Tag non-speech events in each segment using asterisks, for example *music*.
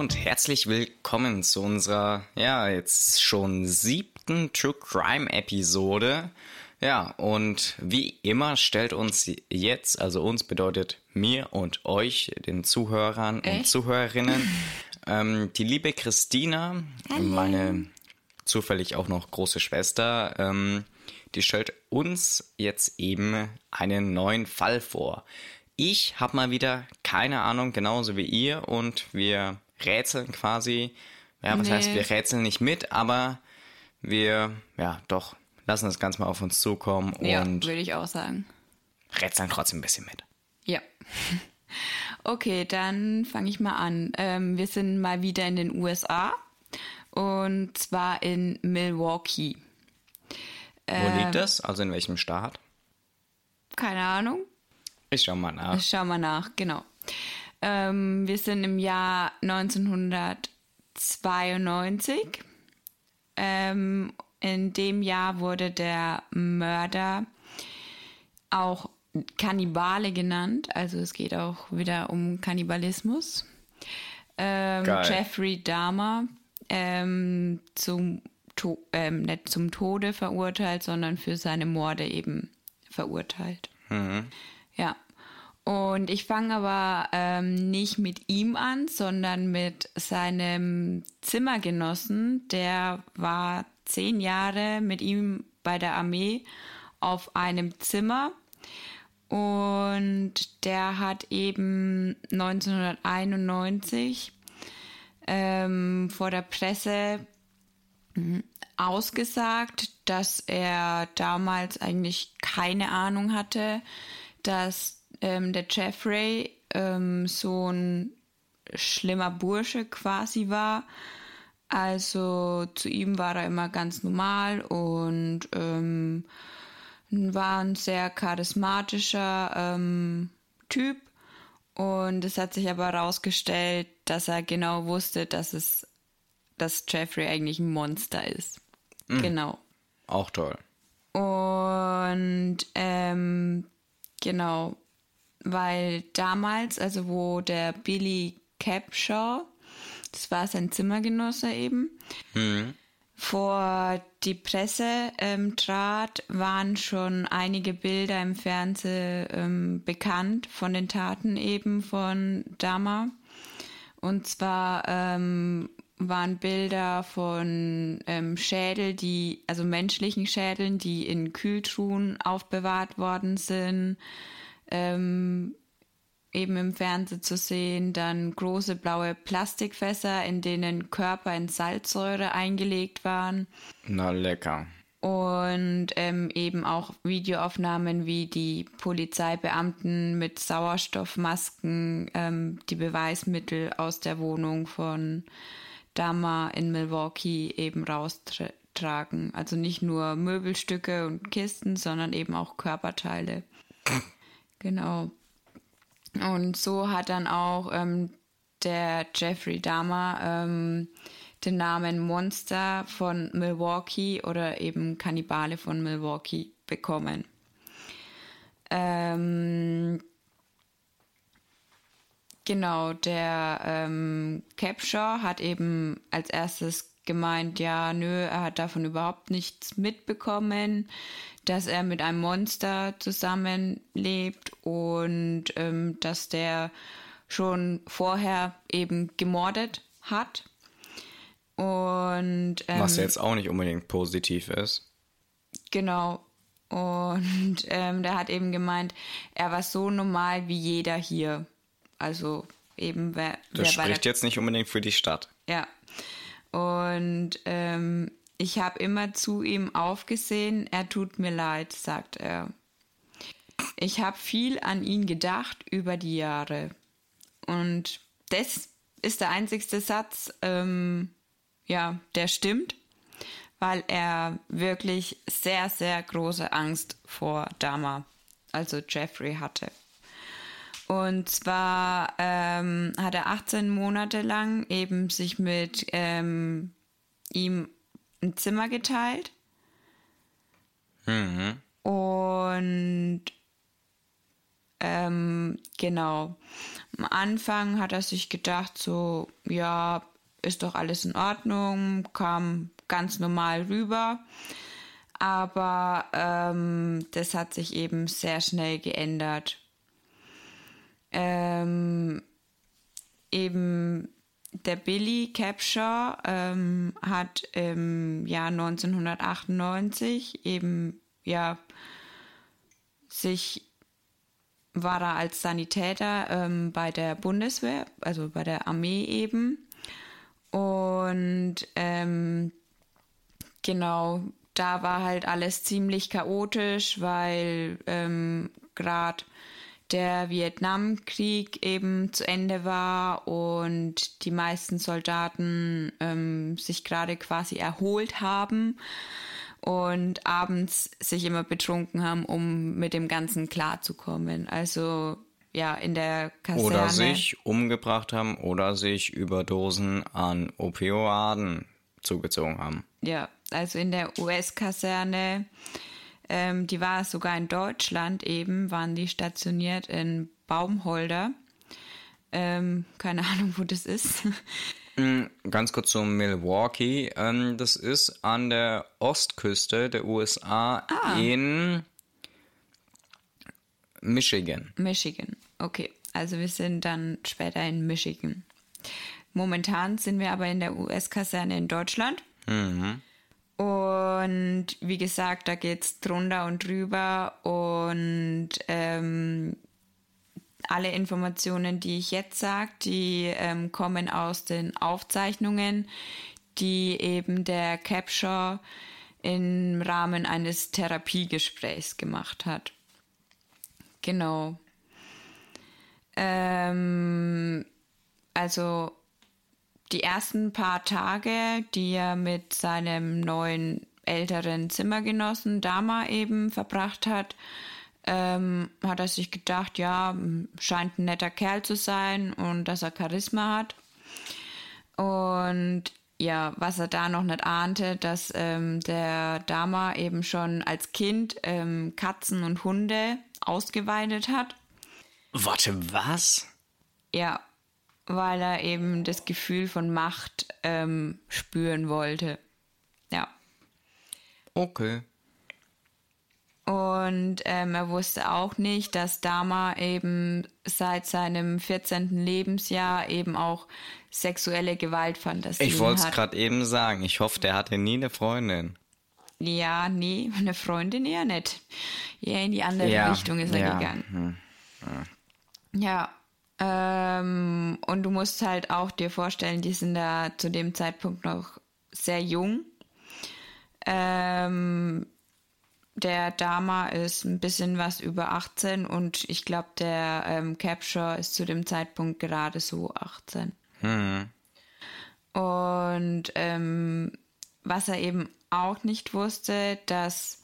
und herzlich willkommen zu unserer, ja, jetzt schon siebten True Crime Episode. Ja, und wie immer stellt uns jetzt, also uns bedeutet mir und euch, den Zuhörern Echt? und Zuhörerinnen, *laughs* ähm, die liebe Christina, Hallo. meine zufällig auch noch große Schwester, ähm, die stellt uns jetzt eben einen neuen Fall vor. Ich habe mal wieder keine Ahnung, genauso wie ihr, und wir rätseln quasi. Ja, was nee. heißt, wir rätseln nicht mit, aber wir, ja, doch, lassen das Ganze mal auf uns zukommen ja, und. würde ich auch sagen. Rätseln trotzdem ein bisschen mit. Ja. *laughs* Okay, dann fange ich mal an. Ähm, wir sind mal wieder in den USA und zwar in Milwaukee. Wo äh, liegt das? Also in welchem Staat? Keine Ahnung. Ich schau mal nach. Ich schau mal nach, genau. Ähm, wir sind im Jahr 1992. Ähm, in dem Jahr wurde der Mörder auch Kannibale genannt. Also es geht auch wieder um Kannibalismus. Ähm, Jeffrey Dahmer ähm, zum, to ähm, nicht zum Tode verurteilt, sondern für seine Morde eben verurteilt. Mhm. Ja. Und ich fange aber ähm, nicht mit ihm an, sondern mit seinem Zimmergenossen. Der war zehn Jahre mit ihm bei der Armee auf einem Zimmer. Und der hat eben 1991 ähm, vor der Presse hm, ausgesagt, dass er damals eigentlich keine Ahnung hatte, dass ähm, der Jeffrey ähm, so ein schlimmer Bursche quasi war. Also zu ihm war er immer ganz normal und ähm, war ein sehr charismatischer ähm, Typ. Und es hat sich aber herausgestellt, dass er genau wusste, dass es, dass Jeffrey eigentlich ein Monster ist. Mhm. Genau. Auch toll. Und ähm, genau, weil damals, also wo der Billy Capshaw, das war sein Zimmergenosse eben, mhm. vor die Presse ähm, trat, waren schon einige Bilder im Fernsehen ähm, bekannt von den Taten eben von Dama. Und zwar ähm, waren Bilder von ähm, Schädel, die, also menschlichen Schädeln, die in Kühltruhen aufbewahrt worden sind, ähm, eben im Fernsehen zu sehen. Dann große blaue Plastikfässer, in denen Körper in Salzsäure eingelegt waren. Na lecker. Und ähm, eben auch Videoaufnahmen, wie die Polizeibeamten mit Sauerstoffmasken ähm, die Beweismittel aus der Wohnung von Dama in Milwaukee eben raustragen. Also nicht nur Möbelstücke und Kisten, sondern eben auch Körperteile. *laughs* genau. Und so hat dann auch ähm, der Jeffrey Dahmer ähm, den Namen Monster von Milwaukee oder eben Kannibale von Milwaukee bekommen. Ähm, genau, der ähm, Capshaw hat eben als erstes gemeint, ja, nö, er hat davon überhaupt nichts mitbekommen dass er mit einem Monster zusammenlebt und ähm, dass der schon vorher eben gemordet hat. Und, ähm, Was jetzt auch nicht unbedingt positiv ist. Genau. Und *laughs* ähm, der hat eben gemeint, er war so normal wie jeder hier. Also eben wer. Das wer spricht jetzt nicht unbedingt für die Stadt. Ja. Und ähm, ich habe immer zu ihm aufgesehen, er tut mir leid, sagt er. Ich habe viel an ihn gedacht über die Jahre. Und das ist der einzigste Satz, ähm, ja, der stimmt, weil er wirklich sehr, sehr große Angst vor Dama, also Jeffrey, hatte. Und zwar ähm, hat er 18 Monate lang eben sich mit ähm, ihm ein Zimmer geteilt. Mhm. Und Ähm, genau. Am Anfang hat er sich gedacht, so, ja, ist doch alles in Ordnung, kam ganz normal rüber. Aber ähm, das hat sich eben sehr schnell geändert. Ähm, eben der Billy Capshaw ähm, hat im Jahr 1998 eben ja sich war er als Sanitäter ähm, bei der Bundeswehr, also bei der Armee eben. Und ähm, genau, da war halt alles ziemlich chaotisch, weil ähm, gerade der Vietnamkrieg eben zu Ende war und die meisten Soldaten ähm, sich gerade quasi erholt haben und abends sich immer betrunken haben, um mit dem Ganzen klarzukommen. Also ja, in der Kaserne. Oder sich umgebracht haben oder sich Überdosen an Opioiden zugezogen haben. Ja, also in der US-Kaserne, ähm, die war sogar in Deutschland eben, waren die stationiert in Baumholder. Ähm, keine Ahnung, wo das ist. Mm, ganz kurz zu Milwaukee. Ähm, das ist an der Ostküste der USA ah. in Michigan. Michigan, okay. Also wir sind dann später in Michigan. Momentan sind wir aber in der US-Kaserne in Deutschland. Mhm. Und wie gesagt, da geht es drunter und drüber. Und ähm, alle Informationen, die ich jetzt sage, die ähm, kommen aus den Aufzeichnungen, die eben der Capture im Rahmen eines Therapiegesprächs gemacht hat. Genau. Ähm, also die ersten paar Tage, die er mit seinem neuen älteren Zimmergenossen Dama eben verbracht hat, ähm, hat er sich gedacht, ja, scheint ein netter Kerl zu sein und dass er Charisma hat. Und ja, was er da noch nicht ahnte, dass ähm, der Dama eben schon als Kind ähm, Katzen und Hunde ausgeweidet hat. Warte, was? Ja, weil er eben das Gefühl von Macht ähm, spüren wollte. Ja. Okay. Und ähm, er wusste auch nicht, dass Dama eben seit seinem 14. Lebensjahr eben auch sexuelle Gewaltfantasien hat. Ich wollte es gerade eben sagen. Ich hoffe, der hatte nie eine Freundin. Ja, nee, eine Freundin eher nicht. Eher in die andere ja, Richtung ist er ja. gegangen. Hm. Ja. ja. Ähm, und du musst halt auch dir vorstellen, die sind da zu dem Zeitpunkt noch sehr jung. Ähm, der Dama ist ein bisschen was über 18 und ich glaube, der ähm, Capture ist zu dem Zeitpunkt gerade so 18. Hm. Und ähm, was er eben auch nicht wusste, dass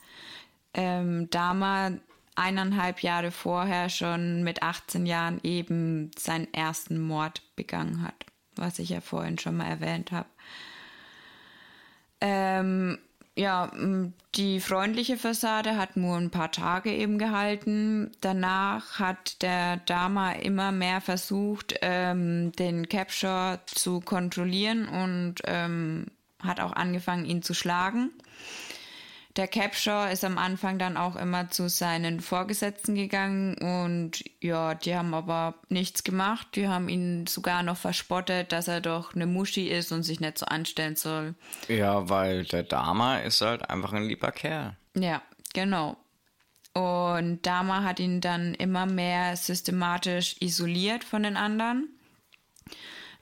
ähm, Dama eineinhalb Jahre vorher schon mit 18 Jahren eben seinen ersten Mord begangen hat, was ich ja vorhin schon mal erwähnt habe. Ähm, ja, die freundliche Fassade hat nur ein paar Tage eben gehalten. Danach hat der Dama immer mehr versucht, ähm, den Capture zu kontrollieren und ähm, hat auch angefangen, ihn zu schlagen. Der Capshaw ist am Anfang dann auch immer zu seinen Vorgesetzten gegangen und ja, die haben aber nichts gemacht. Die haben ihn sogar noch verspottet, dass er doch eine Muschi ist und sich nicht so anstellen soll. Ja, weil der Dama ist halt einfach ein lieber Kerl. Ja, genau. Und Dama hat ihn dann immer mehr systematisch isoliert von den anderen.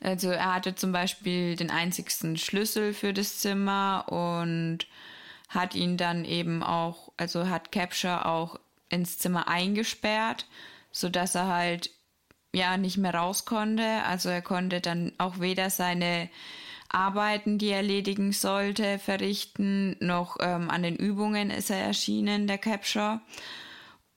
Also er hatte zum Beispiel den einzigsten Schlüssel für das Zimmer und hat ihn dann eben auch, also hat Capture auch ins Zimmer eingesperrt, sodass er halt ja nicht mehr raus konnte. Also er konnte dann auch weder seine Arbeiten, die er erledigen sollte, verrichten, noch ähm, an den Übungen ist er erschienen, der Capture.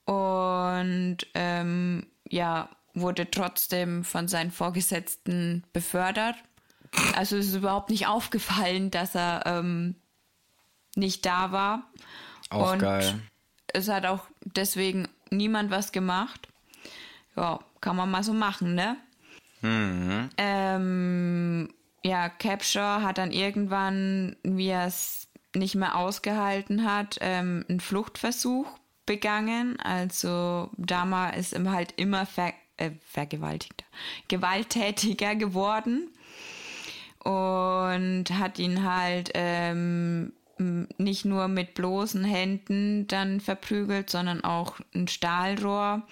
Und ähm, ja, wurde trotzdem von seinen Vorgesetzten befördert. Also es ist überhaupt nicht aufgefallen, dass er ähm, nicht da war. Auch und geil. Es hat auch deswegen niemand was gemacht. ja, kann man mal so machen, ne? Mhm. Ähm, ja, Capture hat dann irgendwann, wie er es nicht mehr ausgehalten hat, ähm, einen Fluchtversuch begangen. Also Dama ist ihm halt immer ver äh, vergewaltigter, gewalttätiger geworden und hat ihn halt ähm, nicht nur mit bloßen Händen dann verprügelt, sondern auch ein Stahlrohr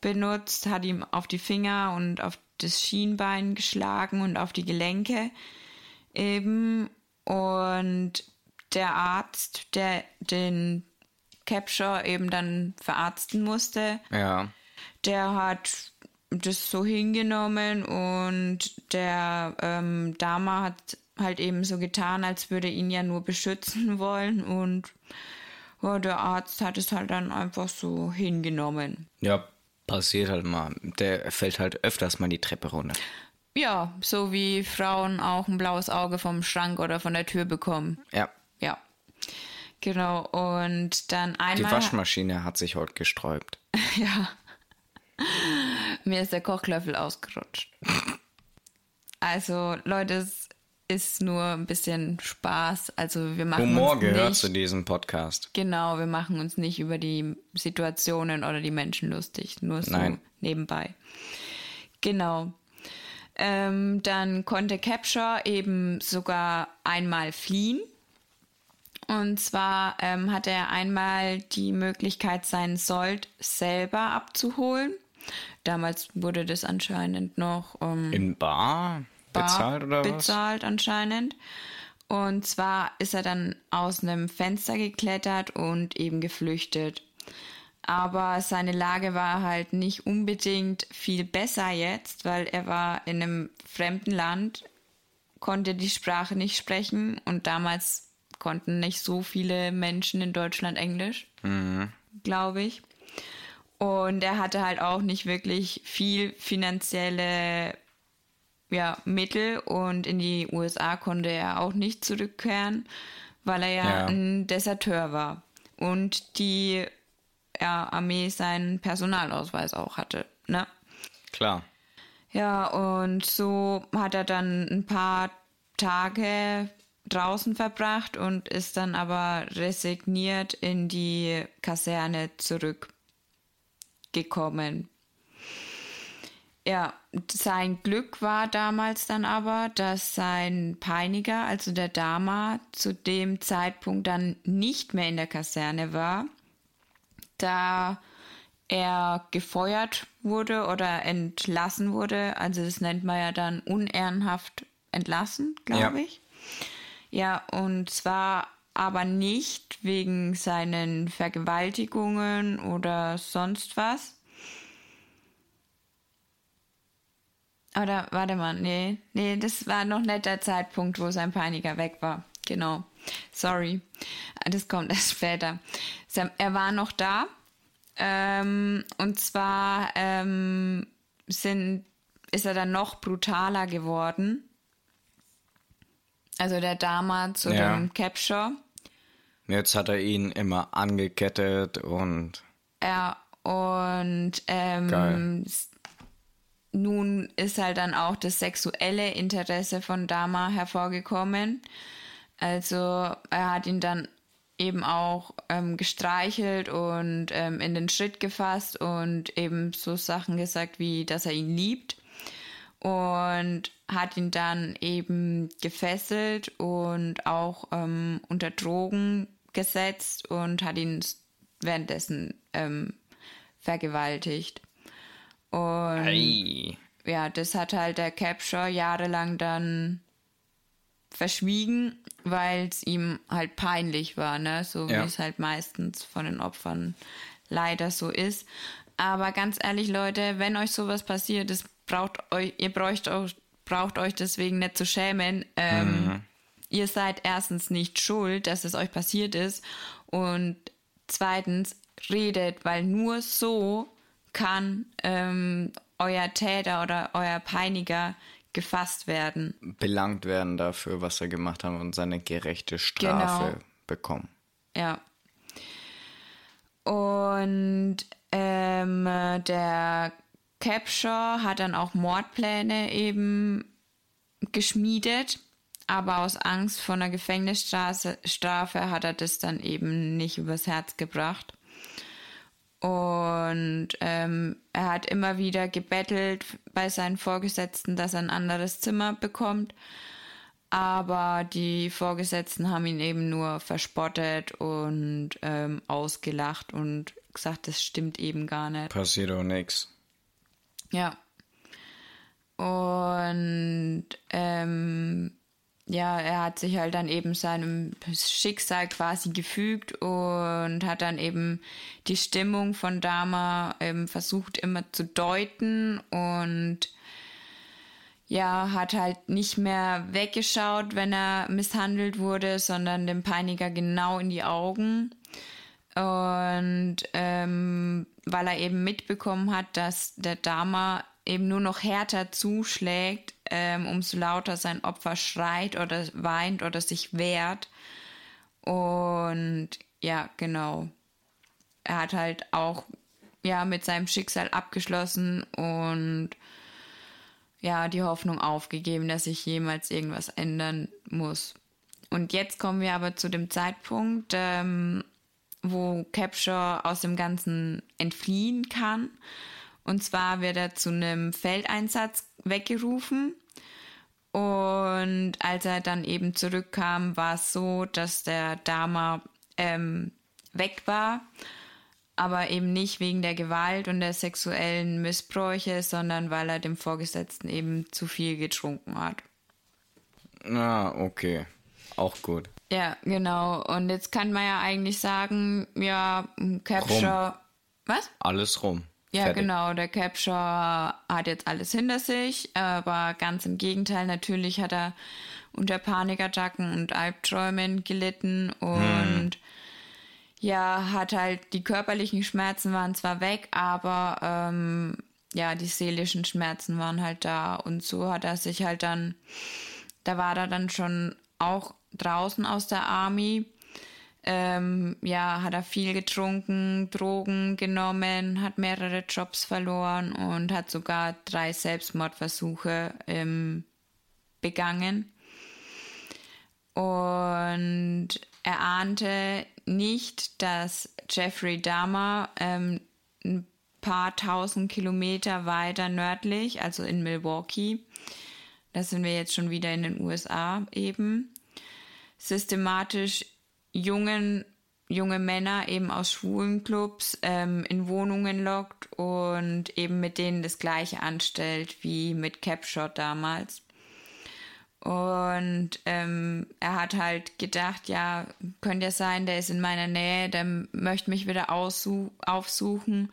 benutzt, hat ihm auf die Finger und auf das Schienbein geschlagen und auf die Gelenke eben. Und der Arzt, der den Capture eben dann verarzten musste, Ja. der hat das so hingenommen und der ähm, Dama hat halt eben so getan, als würde ihn ja nur beschützen *laughs* wollen und ja, der Arzt hat es halt dann einfach so hingenommen. Ja, passiert halt mal. Der fällt halt öfters mal die Treppe runter. Ja, so wie Frauen auch ein blaues Auge vom Schrank oder von der Tür bekommen. Ja. Ja. Genau, und dann Die einmal. Waschmaschine hat sich heute gesträubt. *laughs* Ja. Mir ist der Kochlöffel ausgerutscht. Also, Leute, es ist nur ein bisschen Spaß. Also, wir machen Humor uns gehört nicht, zu diesem Podcast. Genau, wir machen uns nicht über die Situationen oder die Menschen lustig. Nur so Nein. nebenbei. Genau. Ähm, dann konnte Capture eben sogar einmal fliehen. Und zwar ähm, hatte er einmal die Möglichkeit, seinen Sold selber abzuholen. Damals wurde das anscheinend noch ähm, In Bar bar bezahlt oder was? bezahlt anscheinend. Und zwar ist er dann aus einem Fenster geklettert und eben geflüchtet. Aber seine Lage war halt nicht unbedingt viel besser jetzt, weil er war in einem fremden Land, konnte die Sprache nicht sprechen und damals konnten nicht so viele Menschen in Deutschland Englisch, glaube ich. Und er hatte halt auch nicht wirklich viel finanzielle ja, Mittel und in die USA konnte er auch nicht zurückkehren, weil er ja, Ja. ein Deserteur war und die ja, Armee seinen Personalausweis auch hatte. Ne? Klar. Ja, und so hat er dann ein paar Tage draußen verbracht und ist dann aber resigniert in die Kaserne zurückgekommen. Ja, sein Glück war damals dann aber, dass sein Peiniger, also der Dama, zu dem Zeitpunkt dann nicht mehr in der Kaserne war, da er gefeuert wurde oder entlassen wurde. Also das nennt man ja dann unehrenhaft entlassen, glaube Ja. ich. Ja, und zwar aber nicht wegen seinen Vergewaltigungen oder sonst was. Oder warte mal, nee, nee, das war noch nicht der Zeitpunkt, wo sein Peiniger weg war. Genau. Sorry. Das kommt *laughs* erst später. Er war noch da. Ähm, und zwar ähm, sind, ist er dann noch brutaler geworden. Also der Dama zu Ja. dem Capture. Jetzt hat er ihn immer angekettet und Ja, und ähm, Geil. Nun ist halt dann auch das sexuelle Interesse von Dama hervorgekommen. Also er hat ihn dann eben auch ähm, gestreichelt und ähm, in den Schritt gefasst und eben so Sachen gesagt wie, dass er ihn liebt und hat ihn dann eben gefesselt und auch ähm, unter Drogen gesetzt und hat ihn währenddessen ähm, vergewaltigt. Und Ei. ja, das hat halt der Capture jahrelang dann verschwiegen, weil es ihm halt peinlich war, ne? So Ja. wie es halt meistens von den Opfern leider so ist. Aber ganz ehrlich, Leute, wenn euch sowas passiert, das braucht euch, ihr braucht euch, braucht euch deswegen nicht zu schämen. Ähm, Ihr seid erstens nicht schuld, dass es euch passiert ist. Und zweitens, redet, weil nur so kann ähm, euer Täter oder euer Peiniger gefasst werden. belangt werden dafür, was er gemacht hat und seine gerechte Strafe Genau. bekommen. Ja. Und ähm, der Capshaw hat dann auch Mordpläne eben geschmiedet, aber aus Angst vor einer Gefängnisstrafe hat er das dann eben nicht übers Herz gebracht. Und ähm, er hat immer wieder gebettelt bei seinen Vorgesetzten, dass er ein anderes Zimmer bekommt. Aber die Vorgesetzten haben ihn eben nur verspottet und ähm, ausgelacht und gesagt, das stimmt eben gar nicht. Passiert auch nichts. Ja. Und ähm, ja, er hat sich halt dann eben seinem Schicksal quasi gefügt und hat dann eben die Stimmung von Dama ähm, versucht immer zu deuten und ja, hat halt nicht mehr weggeschaut, wenn er misshandelt wurde, sondern dem Peiniger genau in die Augen. Und ähm, weil er eben mitbekommen hat, dass der Dama eben nur noch härter zuschlägt, ähm, umso lauter sein Opfer schreit oder weint oder sich wehrt. Und ja, genau. Er hat halt auch ja mit seinem Schicksal abgeschlossen und ja die Hoffnung aufgegeben, dass sich jemals irgendwas ändern muss. Und jetzt kommen wir aber zu dem Zeitpunkt, ähm, wo Capture aus dem Ganzen entfliehen kann und zwar wird er zu einem Feldeinsatz weggerufen. Und als er dann eben zurückkam, war es so, dass der Dama ähm, weg war, aber eben nicht wegen der Gewalt und der sexuellen Missbräuche, sondern weil er dem Vorgesetzten eben zu viel getrunken hat. Ah, okay. Auch gut. Ja, genau. Und jetzt kann man ja eigentlich sagen, ja, Capture. Rum. Was? Alles rum. Ja, Fertig. genau. Der Capture hat jetzt alles hinter sich, aber ganz im Gegenteil, natürlich hat er unter Panikattacken und Albträumen gelitten und hm. ja, hat halt die körperlichen Schmerzen waren zwar weg, aber ähm, ja, die seelischen Schmerzen waren halt da und so hat er sich halt dann, da war er dann schon auch draußen aus der Army ähm, ja, hat er viel getrunken, Drogen genommen, hat mehrere Jobs verloren und hat sogar drei Selbstmordversuche ähm, begangen. Und er ahnte nicht, dass Jeffrey Dahmer ähm, ein paar tausend Kilometer weiter nördlich, also in Milwaukee, da sind wir jetzt schon wieder in den USA eben, systematisch jungen, junge Männer eben aus schwulen Clubs ähm, in Wohnungen lockt und eben mit denen das gleiche anstellt wie mit Capshot damals. Und ähm, er hat halt gedacht, ja, könnte ja sein, der ist in meiner Nähe, der möchte mich wieder aufsuchen.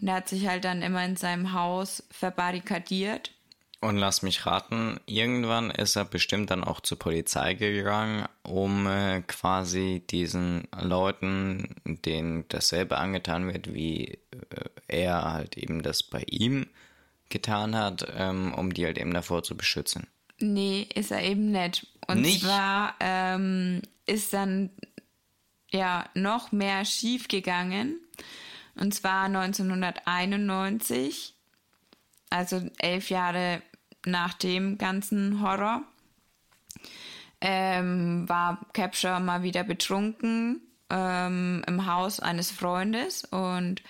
Und er hat sich halt dann immer in seinem Haus verbarrikadiert und lass mich raten, irgendwann ist er bestimmt dann auch zur Polizei gegangen, um äh, quasi diesen Leuten, denen dasselbe angetan wird, wie äh, er halt eben das bei ihm getan hat, ähm, um die halt eben davor zu beschützen. Nee, ist er eben nicht. Und nicht? zwar ähm, ist dann ja noch mehr schief gegangen. Und zwar 1991 also elf Jahre nach dem ganzen Horror, ähm, war Capture mal wieder betrunken ähm, im Haus eines Freundes. Und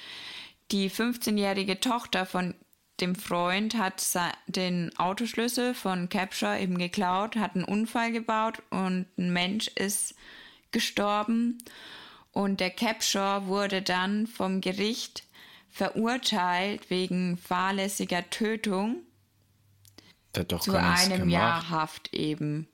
die 15-jährige Tochter von dem Freund hat den Autoschlüssel von Capture eben geklaut, hat einen Unfall gebaut und ein Mensch ist gestorben. Und der Capture wurde dann vom Gericht verurteilt wegen fahrlässiger Tötung zu einem. Jahr Haft eben.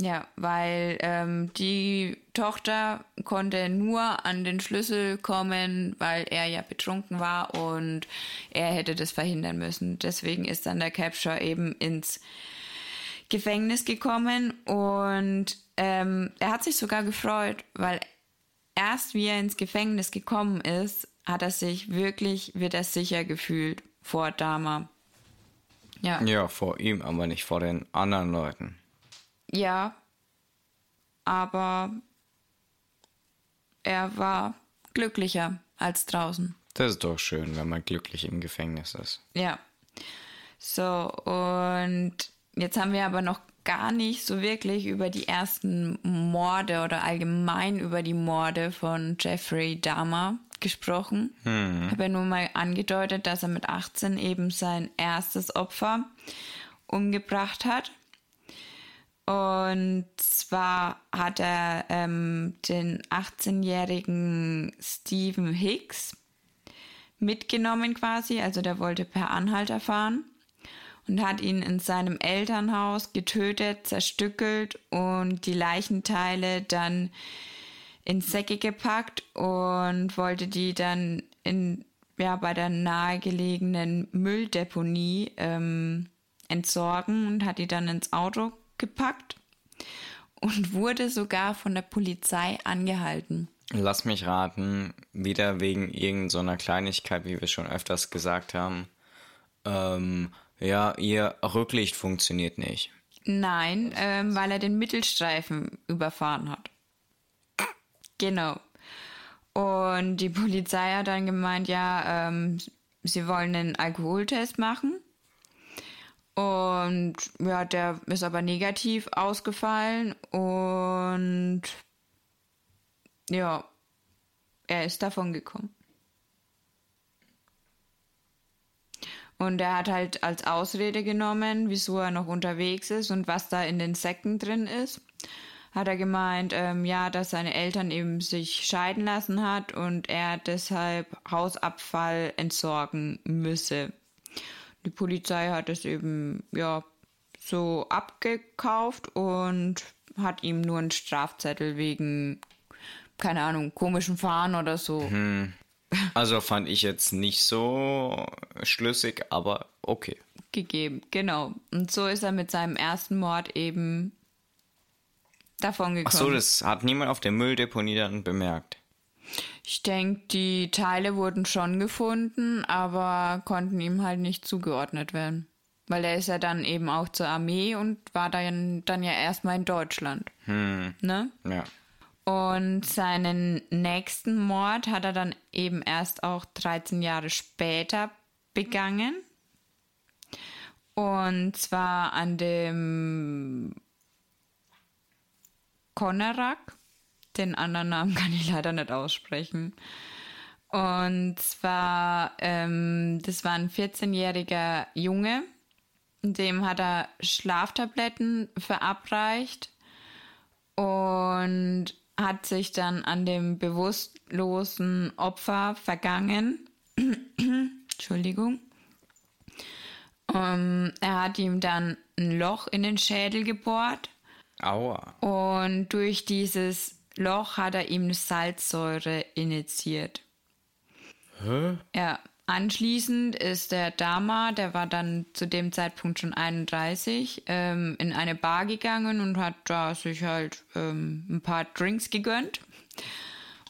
Ja, weil ähm, die Tochter konnte nur an den Schlüssel kommen, weil er ja betrunken war und er hätte das verhindern müssen. Deswegen ist dann der Capture eben ins Gefängnis gekommen und ähm, er hat sich sogar gefreut, weil erst wie er ins Gefängnis gekommen ist, hat er sich wirklich, wird er sicher gefühlt vor Dama. Ja. Ja, vor ihm, aber nicht vor den anderen Leuten. Ja, aber er war glücklicher als draußen. Das ist doch schön, wenn man glücklich im Gefängnis ist. Ja. So, und jetzt haben wir aber noch gar nicht so wirklich über die ersten Morde oder allgemein über die Morde von Jeffrey Dahmer gesprochen. Hm. Habe ja nur mal angedeutet, dass er mit 18 eben sein erstes Opfer umgebracht hat. Und zwar hat er ähm, den 18-jährigen Stephen Hicks mitgenommen quasi, also der wollte per Anhalter fahren und hat ihn in seinem Elternhaus getötet, zerstückelt und die Leichenteile dann in Säcke gepackt und wollte die dann in, ja, bei der nahegelegenen Mülldeponie ähm, entsorgen und hat die dann ins Auto gepackt und wurde sogar von der Polizei angehalten. Lass mich raten, wieder wegen irgendeiner so Kleinigkeit, wie wir schon öfters gesagt haben. Ähm, ja, ihr Rücklicht funktioniert nicht. Nein, ähm, weil er den Mittelstreifen überfahren hat. Genau. Und die Polizei hat dann gemeint, ja, ähm, sie wollen einen Alkoholtest machen. Und ja, der ist aber negativ ausgefallen und ja, er ist davon gekommen. Und er hat halt als Ausrede genommen, wieso er noch unterwegs ist und was da in den Säcken drin ist. Hat er gemeint, ähm, ja, dass seine Eltern eben sich scheiden lassen hat und er deshalb Hausabfall entsorgen müsse. Die Polizei hat es eben, ja, so abgekauft und hat ihm nur einen Strafzettel wegen, keine Ahnung, komischen Fahren oder so hm. Also fand ich jetzt nicht so schlüssig, aber okay. Gegeben, genau. Und so ist er mit seinem ersten Mord eben davon gekommen. Ach so, das hat niemand auf der Mülldeponie dann bemerkt. Ich denke, die Teile wurden schon gefunden, aber konnten ihm halt nicht zugeordnet werden. Weil er ist ja dann eben auch zur Armee und war dann, dann ja erstmal in Deutschland. Hm. Ne? Ja. Und seinen nächsten Mord hat er dann eben erst auch 13 Jahre später begangen. Und zwar an dem Konerak. Den anderen Namen *laughs* kann ich leider nicht aussprechen. Und zwar, ähm, das war ein 14-jähriger Junge. Dem hat er Schlaftabletten verabreicht. Und hat sich dann an dem bewusstlosen Opfer vergangen. *clears throat* Entschuldigung. Um, ähm, er hat ihm dann ein Loch in den Schädel gebohrt. Aua. Und durch dieses Loch hat er ihm Salzsäure initiiert. Hä? Ja, Anschließend ist der Dama, der war dann zu dem Zeitpunkt schon 31, ähm, in eine Bar gegangen und hat da sich halt ähm, ein paar Drinks gegönnt.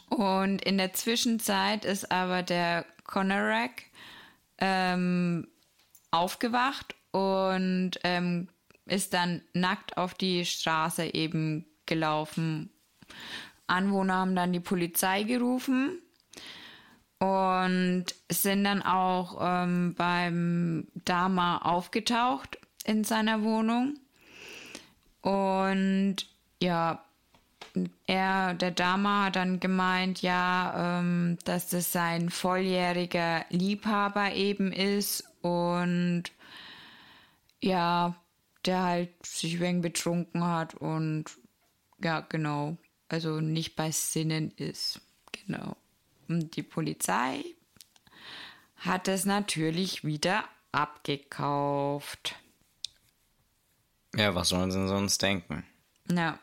Und in der Zwischenzeit ist aber der Conorak ähm, aufgewacht und ähm, ist dann nackt auf die Straße eben gelaufen. Anwohner haben dann die Polizei gerufen und sind dann auch ähm, beim Dama aufgetaucht in seiner Wohnung. Und ja, er, der Dama hat dann gemeint, ja, ähm, dass das sein volljähriger Liebhaber eben ist und ja, der halt sich wegen betrunken hat und ja, genau, also nicht bei Sinnen ist. Genau. Und die Polizei hat es natürlich wieder abgekauft. Ja, was sollen sie sonst denken? Ja.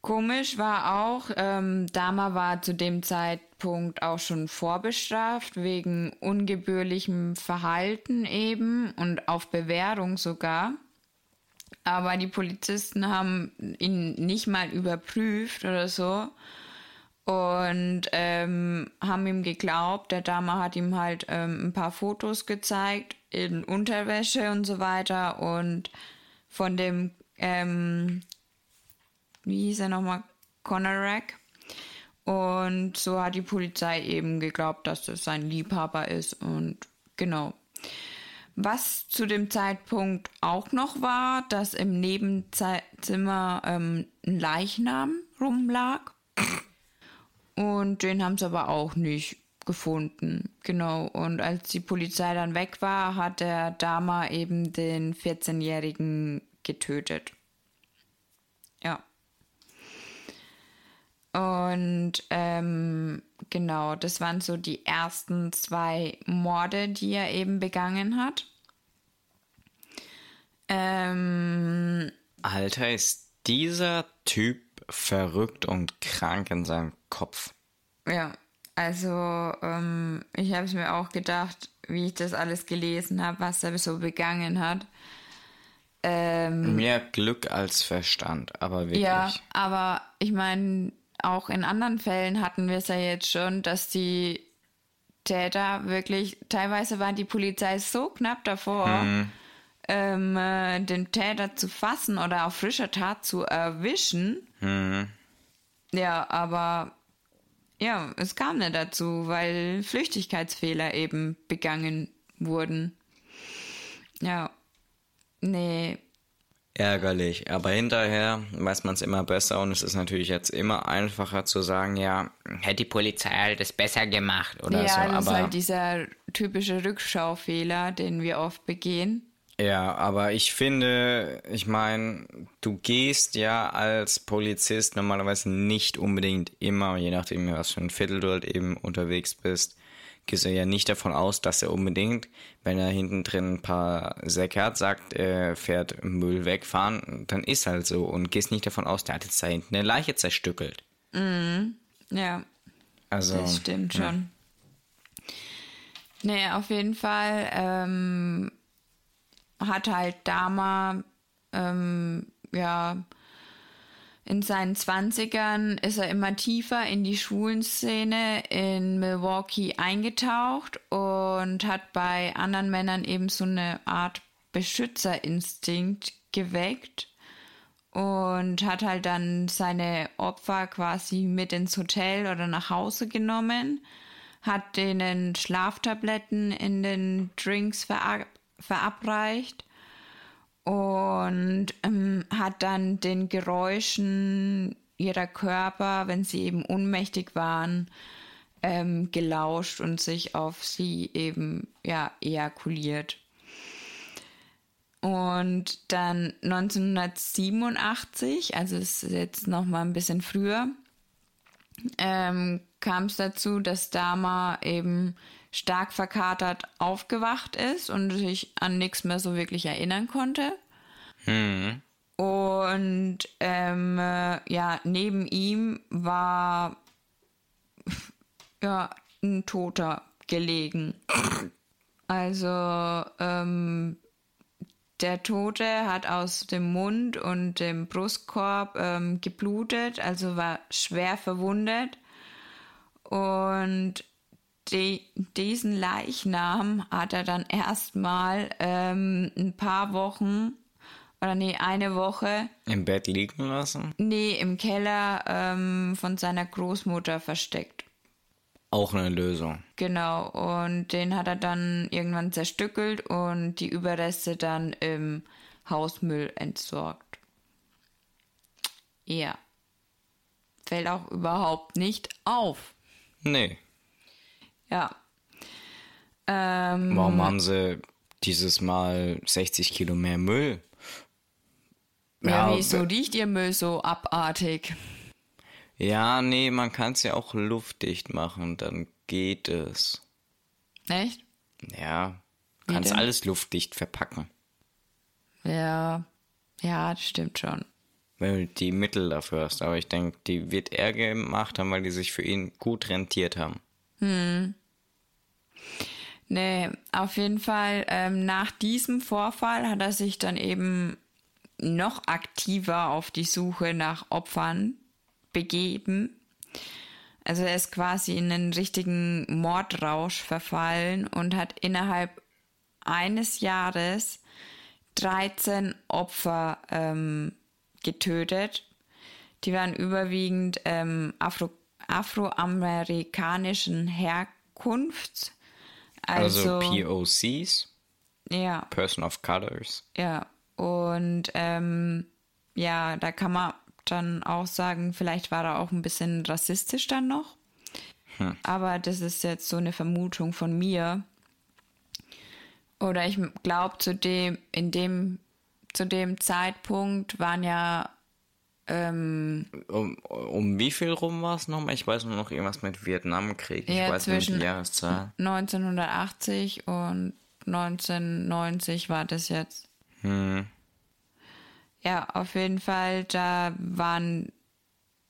Komisch war auch, ähm, Dama war zu dem Zeitpunkt auch schon vorbestraft wegen ungebührlichem Verhalten eben und auf Bewährung sogar. Aber die Polizisten haben ihn nicht mal überprüft oder so und ähm, haben ihm geglaubt. Der Dame hat ihm halt ähm, ein paar Fotos gezeigt in Unterwäsche und so weiter und von dem, ähm, wie hieß er nochmal, Conorak. Und so hat die Polizei eben geglaubt, dass das sein Liebhaber ist. Und genau. Was zu dem Zeitpunkt auch noch war, dass im Nebenzimmer ähm, ein Leichnam rumlag. Und den haben sie aber auch nicht gefunden. Genau. Und als die Polizei dann weg war, hat der Dama eben den 14-Jährigen getötet. Und ähm, genau, das waren so die ersten zwei Morde, die er eben begangen hat. Ähm, Alter, ist dieser Typ verrückt und krank in seinem Kopf. Ja, also ähm, ich habe es mir auch gedacht, wie ich das alles gelesen habe, was er so begangen hat. Ähm, Mehr Glück als Verstand, aber wirklich. Ja, aber ich meine, auch in anderen Fällen hatten wir es ja jetzt schon, dass die Täter wirklich, teilweise war die Polizei so knapp davor, hm. ähm, äh, den Täter zu fassen oder auf frischer Tat zu erwischen. Hm. Ja, aber ja, es kam nicht dazu, weil Flüchtigkeitsfehler eben begangen wurden. Ja. Nee, ärgerlich. Aber hinterher weiß man es immer besser und es ist natürlich jetzt immer einfacher zu sagen, ja, hätte die Polizei halt es besser gemacht oder ja, so. Ja, das ist halt dieser typische Rückschaufehler, den wir oft begehen. Ja, aber ich finde, ich meine, du gehst ja als Polizist normalerweise nicht unbedingt immer, je nachdem, was für ein Viertel du halt eben unterwegs bist, gehst du ja nicht davon aus, dass er unbedingt, wenn er hinten drin ein paar Säcke hat, sagt, er fährt Müll wegfahren, dann ist halt so und gehst nicht davon aus, der hat jetzt da hinten eine Leiche zerstückelt. Mhm. Ja. Also. Das stimmt schon. Ja. Nee, auf jeden Fall ähm, hat halt Dama ähm, ja in seinen Zwanzigern ist er immer tiefer in die Schwulenszene in Milwaukee eingetaucht und hat bei anderen Männern eben so eine Art Beschützerinstinkt geweckt und hat halt dann seine Opfer quasi mit ins Hotel oder nach Hause genommen, hat denen Schlaftabletten in den Drinks verab verabreicht und ähm, hat dann den Geräuschen ihrer Körper, wenn sie eben ohnmächtig waren, ähm, gelauscht und sich auf sie eben ja ejakuliert. Und dann 1987, also es ist jetzt noch mal ein bisschen früher, ähm, kam es dazu, dass Dama eben stark verkatert aufgewacht ist und sich an nichts mehr so wirklich erinnern konnte. Hm. Und ähm, ja, neben ihm war *laughs* ja ein Toter gelegen. Also ähm, der Tote hat aus dem Mund und dem Brustkorb ähm, geblutet, also war schwer verwundet. Und die, diesen Leichnam hat er dann erstmal ähm, ein paar Wochen oder nee, eine Woche im Bett liegen lassen? Nee, im Keller ähm, von seiner Großmutter versteckt. Auch eine Lösung. Genau, und den hat er dann irgendwann zerstückelt und die Überreste dann im Hausmüll entsorgt. Ja. Fällt auch überhaupt nicht auf. Nee. Ja. Ähm, Warum haben sie dieses Mal 60 Kilo mehr Müll? Ja, ja wieso riecht ihr Müll so abartig? Ja, nee, man kann es ja auch luftdicht machen, dann geht es. Echt? Ja, kannst alles luftdicht verpacken. Ja, ja, das stimmt schon. Wenn du die Mittel dafür hast, aber ich denke, die wird er gemacht haben, weil die sich für ihn gut rentiert haben. Hm. Nee, auf jeden Fall, ähm, nach diesem Vorfall hat er sich dann eben noch aktiver auf die Suche nach Opfern begeben. Also er ist quasi in einen richtigen Mordrausch verfallen und hat innerhalb eines Jahres 13 Opfer ähm, getötet. Die waren überwiegend ähm, Afro afroamerikanischen Herkunft. Also, Also, POCs, ja, Person of Colors. ja. Und ähm, ja, da kann man dann auch sagen, vielleicht war er auch ein bisschen rassistisch dann noch. Aber das ist jetzt so eine Vermutung von mir. Oder ich glaube, zu dem, in dem, zu dem Zeitpunkt waren ja ähm, Um, um wie viel rum war es nochmal? Ich weiß nur noch irgendwas mit Vietnamkrieg. Ich Ja, weiß nicht zwischen- die Jahreszahl. 1980 und 1990 war das jetzt. Hm. Ja, auf jeden Fall, da waren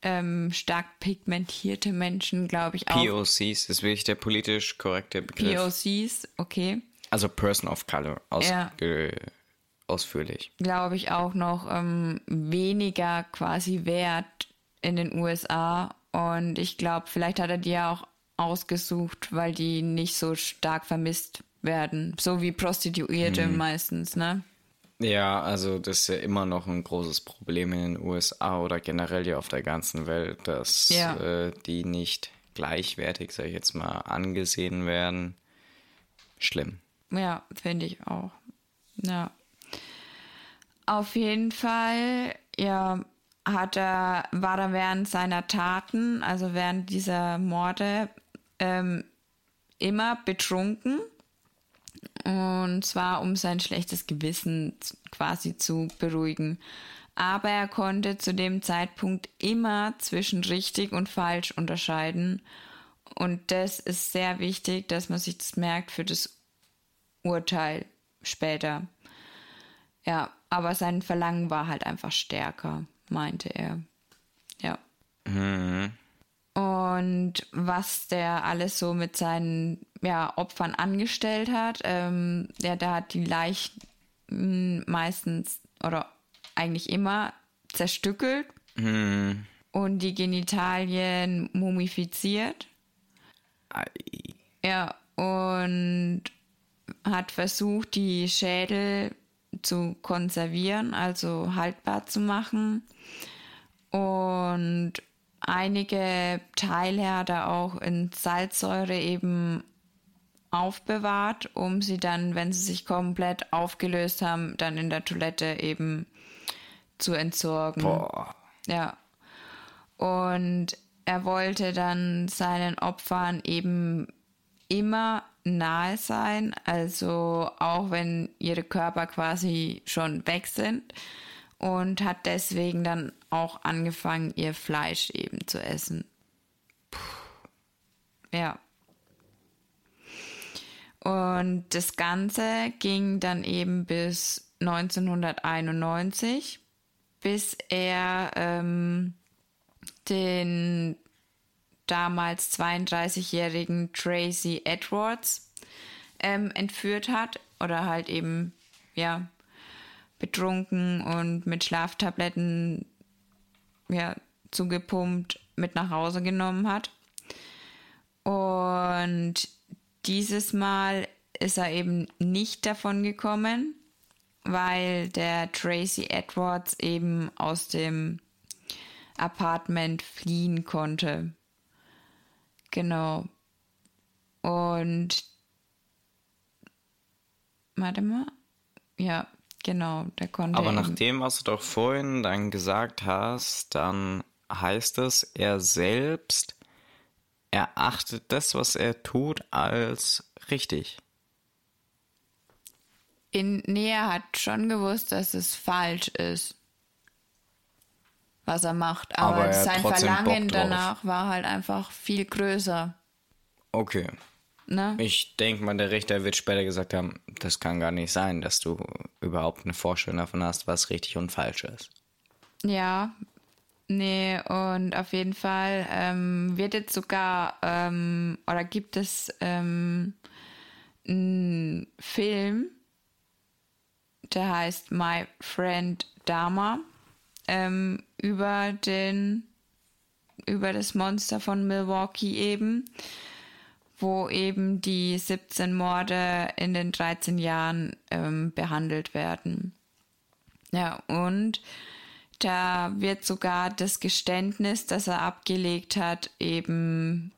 ähm, stark pigmentierte Menschen, glaube ich, auch. POCs ist wirklich der politisch korrekte Begriff. POCs, okay. also Person of Color. Aus, Ja. Ausführlich. Glaube ich auch noch ähm, weniger quasi wert in den USA. Und ich glaube, vielleicht hat er die ja auch ausgesucht, weil die nicht so stark vermisst werden. So wie Prostituierte meistens, ne? Ja, also das ist ja immer noch ein großes Problem in den USA oder generell ja auf der ganzen Welt, dass Ja. äh, die nicht gleichwertig, sag ich jetzt mal, angesehen werden. Schlimm. Ja, finde ich auch. Ja. Auf jeden Fall, ja, hat er, war er während seiner Taten, also während dieser Morde, ähm, immer betrunken. Und zwar, um sein schlechtes Gewissen quasi zu beruhigen. Aber er konnte zu dem Zeitpunkt immer zwischen richtig und falsch unterscheiden. Und das ist sehr wichtig, dass man sich das merkt für das Urteil später. Ja, aber sein Verlangen war halt einfach stärker, meinte er. Ja. Und was der alles so mit seinen ja, Opfern angestellt hat, ähm, der, der hat die Leichen meistens oder eigentlich immer zerstückelt und die Genitalien mumifiziert. Ei. Ja, und hat versucht, die Schädel zu konservieren, also haltbar zu machen. Und einige Teile hat er auch in Salzsäure eben aufbewahrt, um sie dann, wenn sie sich komplett aufgelöst haben, dann in der Toilette eben zu entsorgen. Boah. Ja. Und er wollte dann seinen Opfern eben immer nahe sein, also auch wenn ihre Körper quasi schon weg sind und hat deswegen dann auch angefangen, ihr Fleisch eben zu essen. Ja. Und das Ganze ging dann eben bis 1991, bis er ähm, den damals 32-jährigen Tracy Edwards ähm, entführt hat oder halt eben, ja, betrunken und mit Schlaftabletten ja, zugepumpt mit nach Hause genommen hat. Und dieses Mal ist er eben nicht davon gekommen, weil der Tracy Edwards eben aus dem Apartment fliehen konnte. Genau. Und warte mal. Ja, genau, der konnte. Aber eben- nach dem, was du doch vorhin dann gesagt hast, dann heißt es, er selbst erachtet das, was er tut, als richtig. In, nee, er hat schon gewusst, dass es falsch ist, was er macht. Aber, Aber er sein Verlangen danach war halt einfach viel größer. Okay. Ne? Ich denke mal, der Richter wird später gesagt haben, das kann gar nicht sein, dass du überhaupt eine Vorstellung davon hast, was richtig und falsch ist. Ja, nee, und auf jeden Fall ähm, wird jetzt sogar, ähm, oder gibt es ähm, einen Film, der heißt My Friend Dharma, ähm, über den, über das Monster von Milwaukee eben, wo eben die 17 Morde in den 13 Jahren ähm, behandelt werden. Ja, und da wird sogar das Geständnis, das er abgelegt hat, eben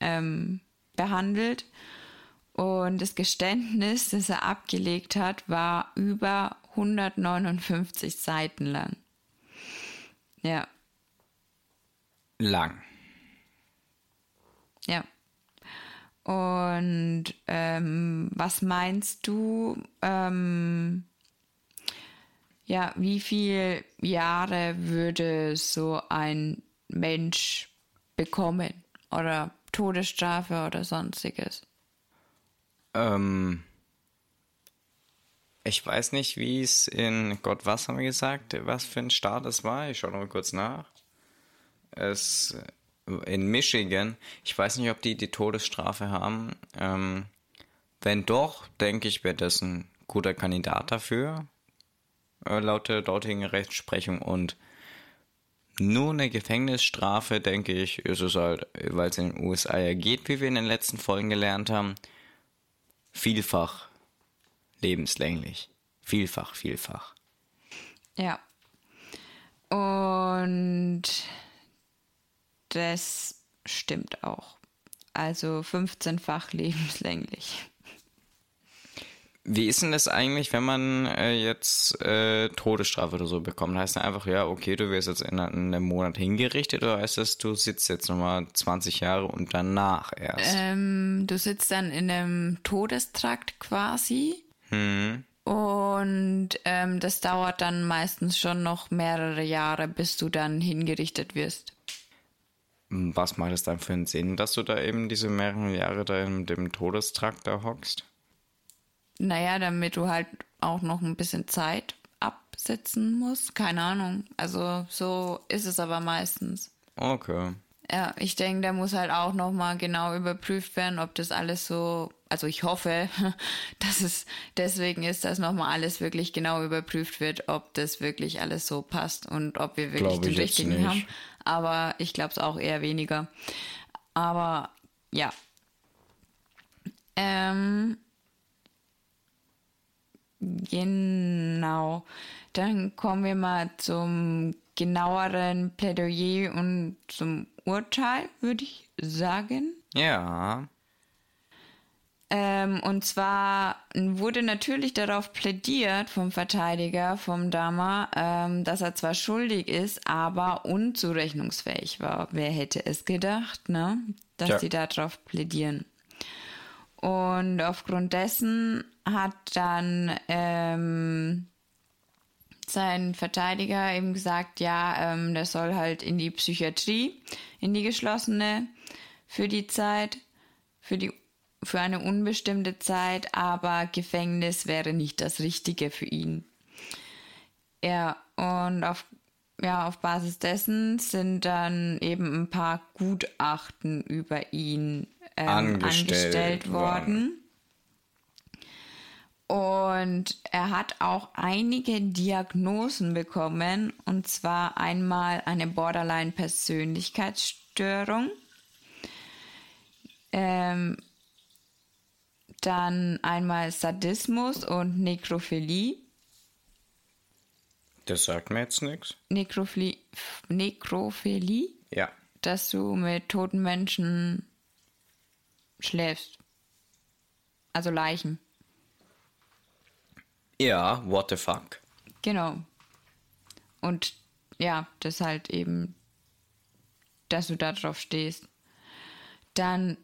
ähm, behandelt. Und das Geständnis, das er abgelegt hat, war über 159 Seiten lang. Ja. Lang. Ja. Und ähm, was meinst du? Ähm, ja, wie viele Jahre würde so ein Mensch bekommen? Oder Todesstrafe oder sonstiges? Ähm, ich weiß nicht, wie es in Gott, was haben wir gesagt, was für ein Staat es war. Ich schaue noch mal kurz nach. Es in Michigan. Ich weiß nicht, ob die die Todesstrafe haben. Ähm, wenn doch, denke ich, wäre das ein guter Kandidat dafür, äh, laut der dortigen Rechtsprechung. Und nur eine Gefängnisstrafe, denke ich, ist es halt, weil es in den USA ja geht, wie wir in den letzten Folgen gelernt haben, vielfach lebenslänglich. Vielfach, vielfach. Ja. Und das stimmt auch. Also 15-fach *laughs* lebenslänglich. Wie ist denn das eigentlich, wenn man äh, jetzt äh, Todesstrafe oder so bekommt? Heißt das einfach, ja, okay, du wirst jetzt in, in einem Monat hingerichtet oder heißt das, du sitzt jetzt nochmal 20 Jahre und danach erst? Ähm, du sitzt dann in einem Todestrakt quasi. Hm. Und ähm, das dauert dann meistens schon noch mehrere Jahre, bis du dann hingerichtet wirst. Was macht es dann für einen Sinn, dass du da eben diese mehreren Jahre da in dem Todestrakt da hockst? Naja, damit du halt auch noch ein bisschen Zeit absetzen musst. Keine Ahnung. Also so ist es aber meistens. Okay. Ja, ich denke, da muss halt auch nochmal genau überprüft werden, ob das alles so, also ich hoffe, *laughs* dass es deswegen ist, dass nochmal alles wirklich genau überprüft wird, ob das wirklich alles so passt und ob wir wirklich Glaub den richtigen haben. Aber ich glaube es auch eher weniger. Aber ja. Ähm, genau. Dann kommen wir mal zum genaueren Plädoyer und zum Urteil, würde ich sagen. Ja. Ähm, und zwar wurde natürlich darauf plädiert vom Verteidiger, vom Dama, ähm, dass er zwar schuldig ist, aber unzurechnungsfähig war. Wer hätte es gedacht, ne? Dass Tja. sie darauf plädieren. Und aufgrund dessen hat dann ähm, sein Verteidiger eben gesagt, ja, ähm, der soll halt in die Psychiatrie, in die geschlossene für die Zeit, für die für eine unbestimmte Zeit, aber Gefängnis wäre nicht das Richtige für ihn. Ja, und auf, ja, auf Basis dessen sind dann eben ein paar Gutachten über ihn ähm, Angestellt angestellt worden. Und er hat auch einige Diagnosen bekommen, und zwar einmal eine Borderline-Persönlichkeitsstörung, ähm, dann einmal Sadismus und Nekrophilie. Das sagt mir jetzt nichts. Nekrophilie, Nekrophilie, Ja. dass du mit toten Menschen schläfst. Also Leichen. Ja, what the fuck? Genau. Und ja, das halt eben, dass du da drauf stehst. Dann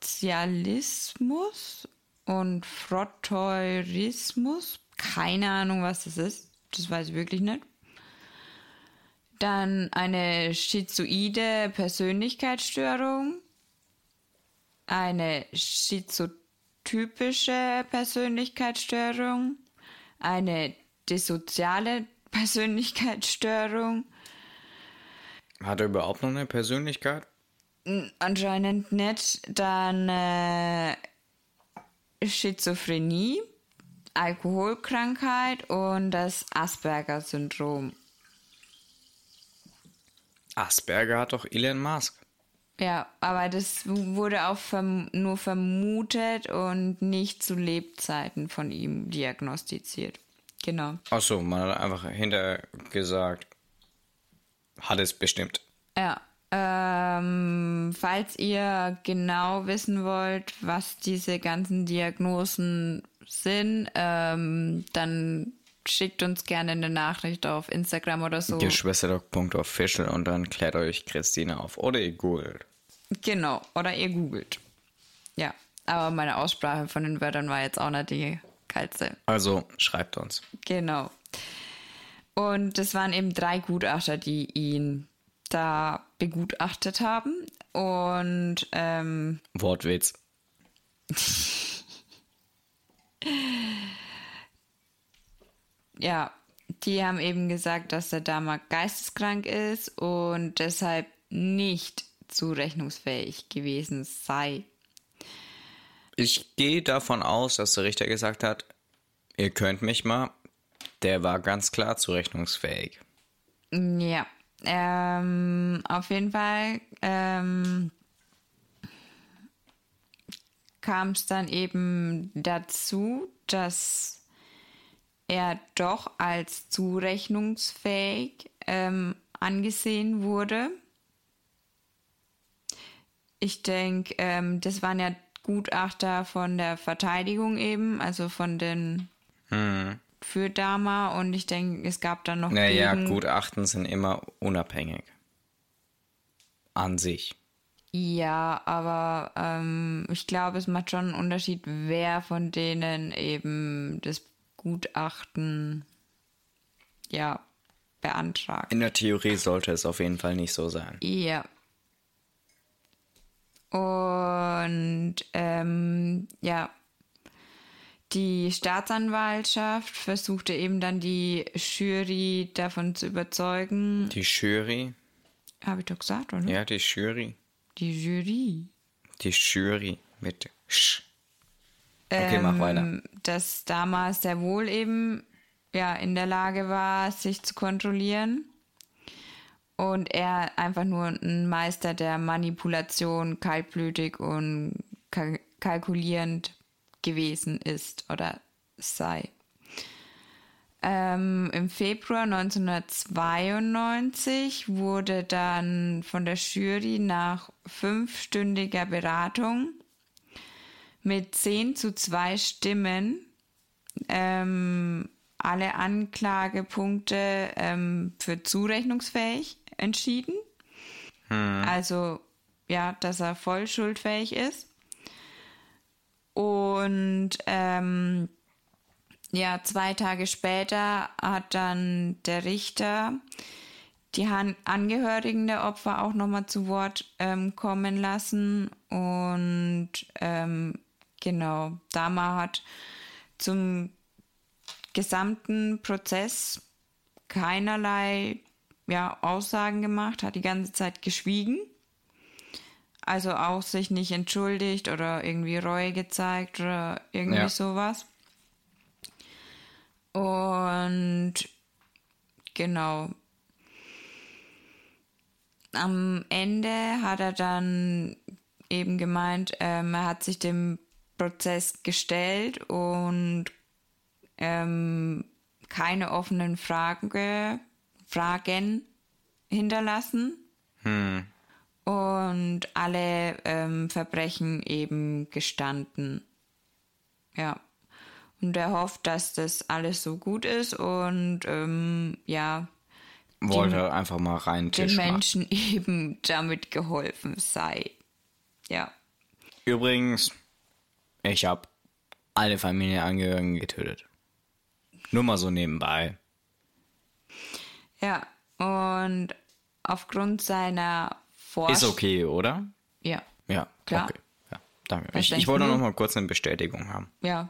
Partialismus und Frotteurismus. Keine Ahnung, was das ist. Das weiß ich wirklich nicht. Dann eine schizoide Persönlichkeitsstörung. Eine schizotypische Persönlichkeitsstörung. Eine dissoziale Persönlichkeitsstörung. Hat er überhaupt noch eine Persönlichkeit? Anscheinend nicht. Dann äh, Schizophrenie, Alkoholkrankheit und das Asperger-Syndrom. Asperger hat doch Elon Musk. Ja, aber das wurde auch verm nur vermutet und nicht zu Lebzeiten von ihm diagnostiziert. Genau. Achso, man hat einfach hinterher gesagt, hat es bestimmt. Ja. Ähm, falls ihr genau wissen wollt, was diese ganzen Diagnosen sind, ähm, dann schickt uns gerne eine Nachricht auf Instagram oder so. Geschwisterdoc.official und dann klärt euch Christine auf. Oder ihr googelt. Genau, oder ihr googelt. Ja, aber meine Aussprache von den Wörtern war jetzt auch nicht die geilste. Also schreibt uns. Genau. Und es waren eben drei Gutachter, die ihn da begutachtet haben. Und ähm, Wortwitz. *laughs* ja, die haben eben gesagt, dass der Dama geisteskrank ist und deshalb nicht zurechnungsfähig gewesen sei. Ich gehe davon aus, dass der Richter gesagt hat, ihr könnt mich mal. Der war ganz klar zurechnungsfähig. Ja, ähm, auf jeden Fall ähm, kam es dann eben dazu, dass er doch als zurechnungsfähig ähm, angesehen wurde. Ich denke, ähm, das waren ja Gutachter von der Verteidigung eben, also von den Hm. Für Dama und ich denke, es gab dann noch Naja, gegen, Gutachten sind immer unabhängig. An sich. Ja, aber ähm, ich glaube, es macht schon einen Unterschied, wer von denen eben das Gutachten ja beantragt. In der Theorie sollte es auf jeden Fall nicht so sein. Ja. Und ähm, ja, die Staatsanwaltschaft versuchte eben dann die Jury davon zu überzeugen. Die Jury. Habe ich doch gesagt, oder? Ja, die Jury. Die Jury. Die Jury mit Sch. Okay, mach weiter. ähm, dass damals sehr wohl eben ja in der Lage war, sich zu kontrollieren. Und er einfach nur ein Meister der Manipulation, kaltblütig und kal kalkulierend gewesen ist oder sei. Ähm, Im Februar 1992 wurde dann von der Jury nach fünfstündiger Beratung mit 10 zu 2 Stimmen ähm, alle Anklagepunkte ähm, für zurechnungsfähig entschieden. Also, ja, dass er voll schuldfähig ist. Und ähm, ja, zwei Tage später hat dann der Richter die Angehörigen der Opfer auch nochmal zu Wort ähm, kommen lassen. Und ähm, genau, Dama hat zum gesamten Prozess keinerlei ja, Aussagen gemacht, hat die ganze Zeit geschwiegen. Also auch sich nicht entschuldigt oder irgendwie Reue gezeigt oder irgendwie Ja. sowas. Und genau. Am Ende hat er dann eben gemeint, ähm, er hat sich dem Prozess gestellt und ähm, keine offenen Frage, Fragen hinterlassen und alle ähm, Verbrechen eben gestanden. Ja. Und er hofft, dass das alles so gut ist und ähm, ja, Wollte einfach mal rein den. Menschen *laughs* eben damit geholfen sei. Ja. Übrigens, ich habe alle Familienangehörigen getötet. Nur mal so nebenbei. Ja. Und aufgrund seiner. Ist okay, oder? Ja. Ja, Klar. okay. Ja, danke. Ich, ich wollte du? noch mal kurz eine Bestätigung haben. Ja.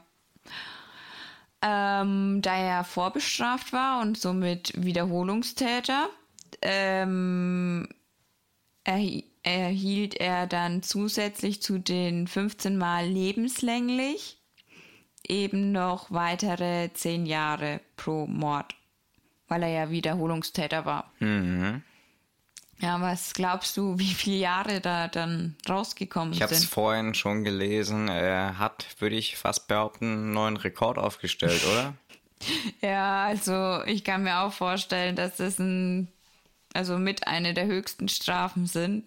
Ähm, da er vorbestraft war und somit Wiederholungstäter, ähm, erhi- erhielt er dann zusätzlich zu den 15 Mal lebenslänglich eben noch weitere 10 Jahre pro Mord, weil er ja Wiederholungstäter war. Mhm. Ja, was glaubst du, wie viele Jahre da dann rausgekommen Ich habe es sind? vorhin schon gelesen. Er hat, würde ich fast behaupten, einen neuen Rekord aufgestellt, oder? *laughs* Ja, also ich kann mir auch vorstellen, dass das ein, also mit einer der höchsten Strafen sind.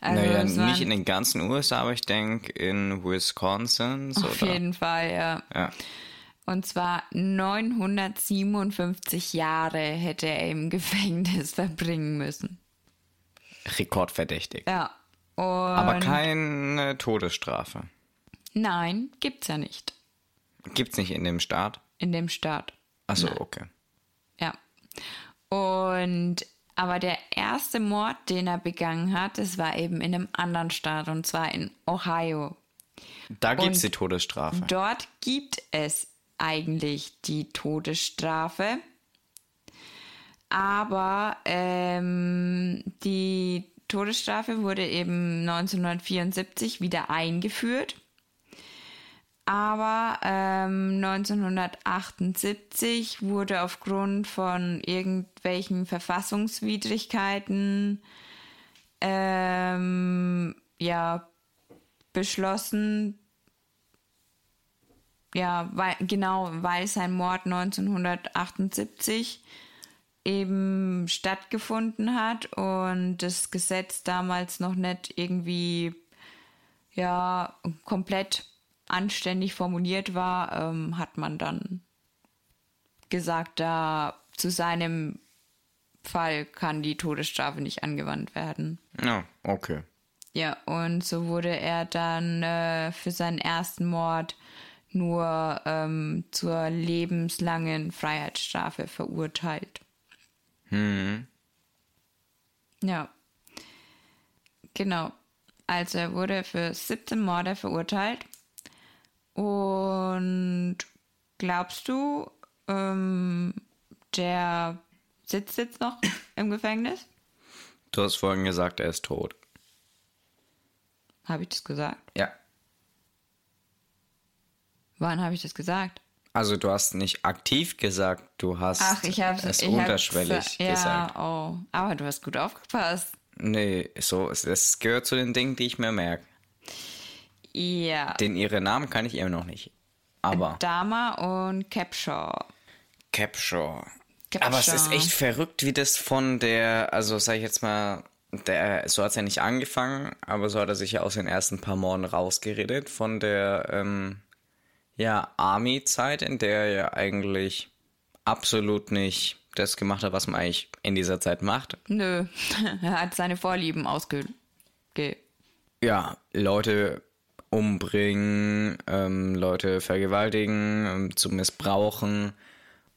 Also naja, nicht in den ganzen USA, aber ich denke in Wisconsin. So auf da. jeden Fall, ja. Ja. Und zwar 957 Jahre hätte er im *laughs* Gefängnis verbringen müssen. Rekordverdächtig. Ja. Und Aber keine Todesstrafe. nein, gibt's ja nicht Gibt's nicht in dem Staat? in dem Staat. Achso, okay. Ja. Und aber der erste Mord, den er begangen hat, das war eben in einem anderen Staat und zwar in Ohio. Da gibt's Und die Todesstrafe. Dort gibt es eigentlich die Todesstrafe. Aber ähm, die Todesstrafe wurde eben 1974 wieder eingeführt. Aber ähm, 1978 wurde aufgrund von irgendwelchen Verfassungswidrigkeiten ähm, ja beschlossen, ja, weil, genau, weil sein Mord 1978 eben stattgefunden hat und das Gesetz damals noch nicht irgendwie ja komplett anständig formuliert war, ähm, hat man dann gesagt, da zu seinem Fall kann die Todesstrafe nicht angewandt werden. Ja, okay. Ja, und so wurde er dann äh, für seinen ersten Mord nur ähm, zur lebenslangen Freiheitsstrafe verurteilt. Ja. Genau. Also er wurde für 17 Morde verurteilt. Und glaubst du, ähm, der sitzt jetzt noch im Gefängnis? Du hast vorhin gesagt, er ist tot. Habe ich das gesagt? Ja. Wann habe ich das gesagt? Also du hast nicht aktiv gesagt, du hast Ach, ich habe es ich unterschwellig ja, gesagt. oh, aber du hast gut aufgepasst. Nee, so, es gehört zu den Dingen, die ich mir merke. Ja. Den ihre Namen kann ich immer noch nicht. Aber Dama und Capshaw. Capshaw. Capshaw. Aber es ist echt verrückt, wie das von der, also sag ich jetzt mal, der, so hat es ja nicht angefangen, aber so hat er sich ja aus den ersten paar Morden rausgeredet von der, ähm, ja, Army-Zeit, in der er ja eigentlich absolut nicht das gemacht hat, was man eigentlich in dieser Zeit macht. Nö, *laughs* er hat seine Vorlieben ausge... Ge Ja, Leute umbringen, ähm, Leute vergewaltigen, ähm, zu missbrauchen,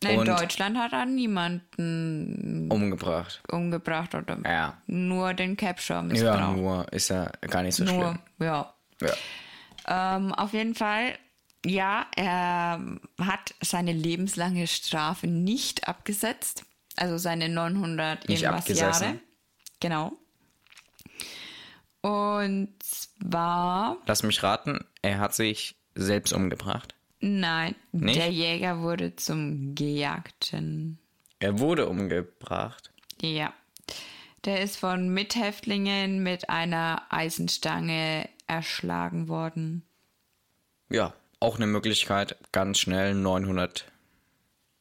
in Deutschland hat er niemanden umgebracht. umgebracht oder Ja. nur den Ja, missbraucht. nur ist ja gar nicht so nur, schlimm. ja. Ja. Ähm, auf jeden Fall, ja, er hat seine lebenslange Strafe nicht abgesetzt. Also seine 900 Nicht irgendwas. Jahre. Genau. Und zwar, Lass mich raten, er hat sich selbst umgebracht. nein, Nicht? der Jäger wurde zum Gejagten. Er wurde umgebracht. Ja. Der ist von Mithäftlingen mit einer Eisenstange erschlagen worden. Ja, auch eine Möglichkeit, ganz schnell 980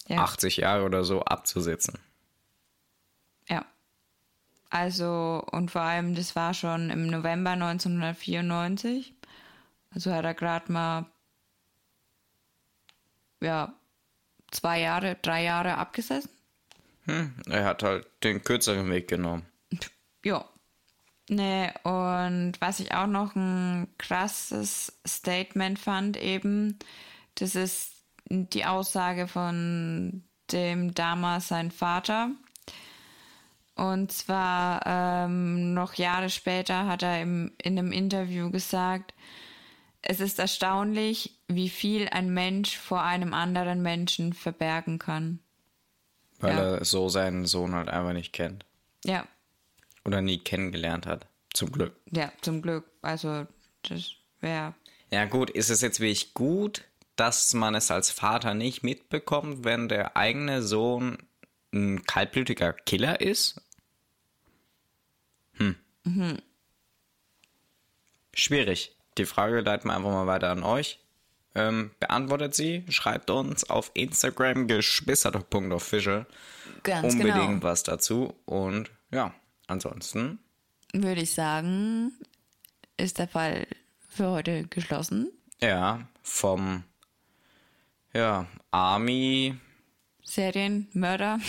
Ja. Jahre oder so abzusitzen. Ja. Also, und vor allem, das war schon im November 1994. Also hat er gerade mal, ja, zwei Jahre, drei Jahre abgesessen. Hm, er hat halt den kürzeren Weg genommen. Ja. Ne, und was ich auch noch ein krasses Statement fand, eben, das ist die Aussage von dem damals sein Vater. Und zwar ähm, noch Jahre später hat er im, in einem Interview gesagt, es ist erstaunlich, wie viel ein Mensch vor einem anderen Menschen verbergen kann. Weil Ja. er so seinen Sohn halt einfach nicht kennt. Ja, Oder nie kennengelernt hat. Zum Glück. ja, zum Glück. Also, das wäre Ja gut, ist es jetzt wirklich gut, dass man es als Vater nicht mitbekommt, wenn der eigene Sohn ein kaltblütiger Killer ist? Hm. Schwierig. Die Frage leiten wir einfach mal weiter an euch. ähm, beantwortet sie. Schreibt uns auf Instagram geschwisterdoc.official Ganz unbedingt genau. was dazu. Und ja, ansonsten, Würde ich sagen, ist der Fall für heute geschlossen. ja, vom ja, Army Serienmörder.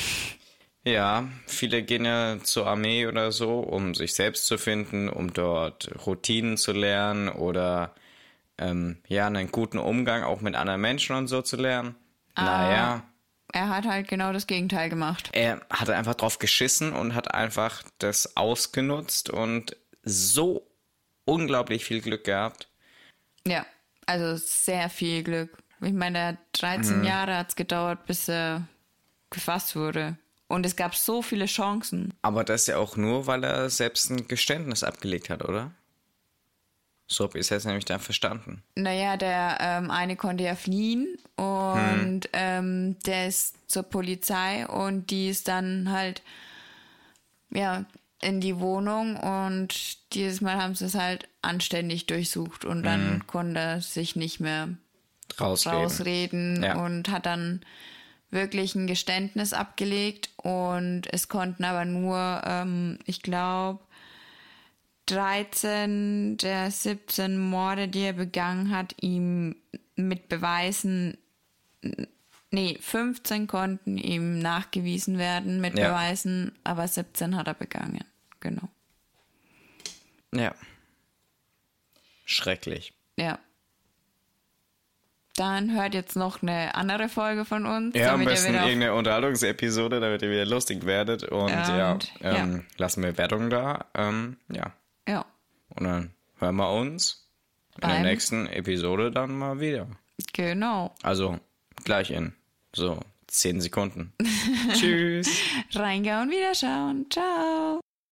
Ja, viele gehen ja zur Armee oder so, um sich selbst zu finden, um dort Routinen zu lernen oder ähm, ja, einen guten Umgang auch mit anderen Menschen und so zu lernen. Naja, Er hat halt genau das Gegenteil gemacht. er hat einfach drauf geschissen und hat einfach das ausgenutzt und so unglaublich viel Glück gehabt. Ja, also sehr viel Glück. Ich meine, er hat 13 Jahre hat es gedauert, bis er gefasst wurde. Und es gab so viele Chancen. Aber das ja auch nur, weil er selbst ein Geständnis abgelegt hat, oder? So habe ich es nämlich dann verstanden. Naja, der ähm, eine konnte ja fliehen und ähm, der ist zur Polizei und die ist dann halt ja in die Wohnung und dieses Mal haben sie es halt anständig durchsucht und dann konnte er sich nicht mehr Rausreden. rausreden Ja. und hat dann wirklich ein Geständnis abgelegt und es konnten aber nur, ähm, ich glaube, 13 der 17 Morde, die er begangen hat, ihm mit Beweisen, nee, 15 konnten ihm nachgewiesen werden mit Ja. Beweisen, aber 17 hat er begangen. Genau. Ja. Schrecklich. Ja. Dann hört jetzt noch eine andere Folge von uns. Ja, am besten irgendeine Unterhaltungsepisode, damit ihr wieder lustig werdet. Und ja, Und, ähm, ja. lassen wir Wertung da. Ähm, ja. Ja, Und dann hören wir uns in der Beim- nächsten Episode dann mal wieder. genau. Also gleich in so 10 Sekunden. *laughs* Tschüss. Reingauen, wiederschauen. Ciao.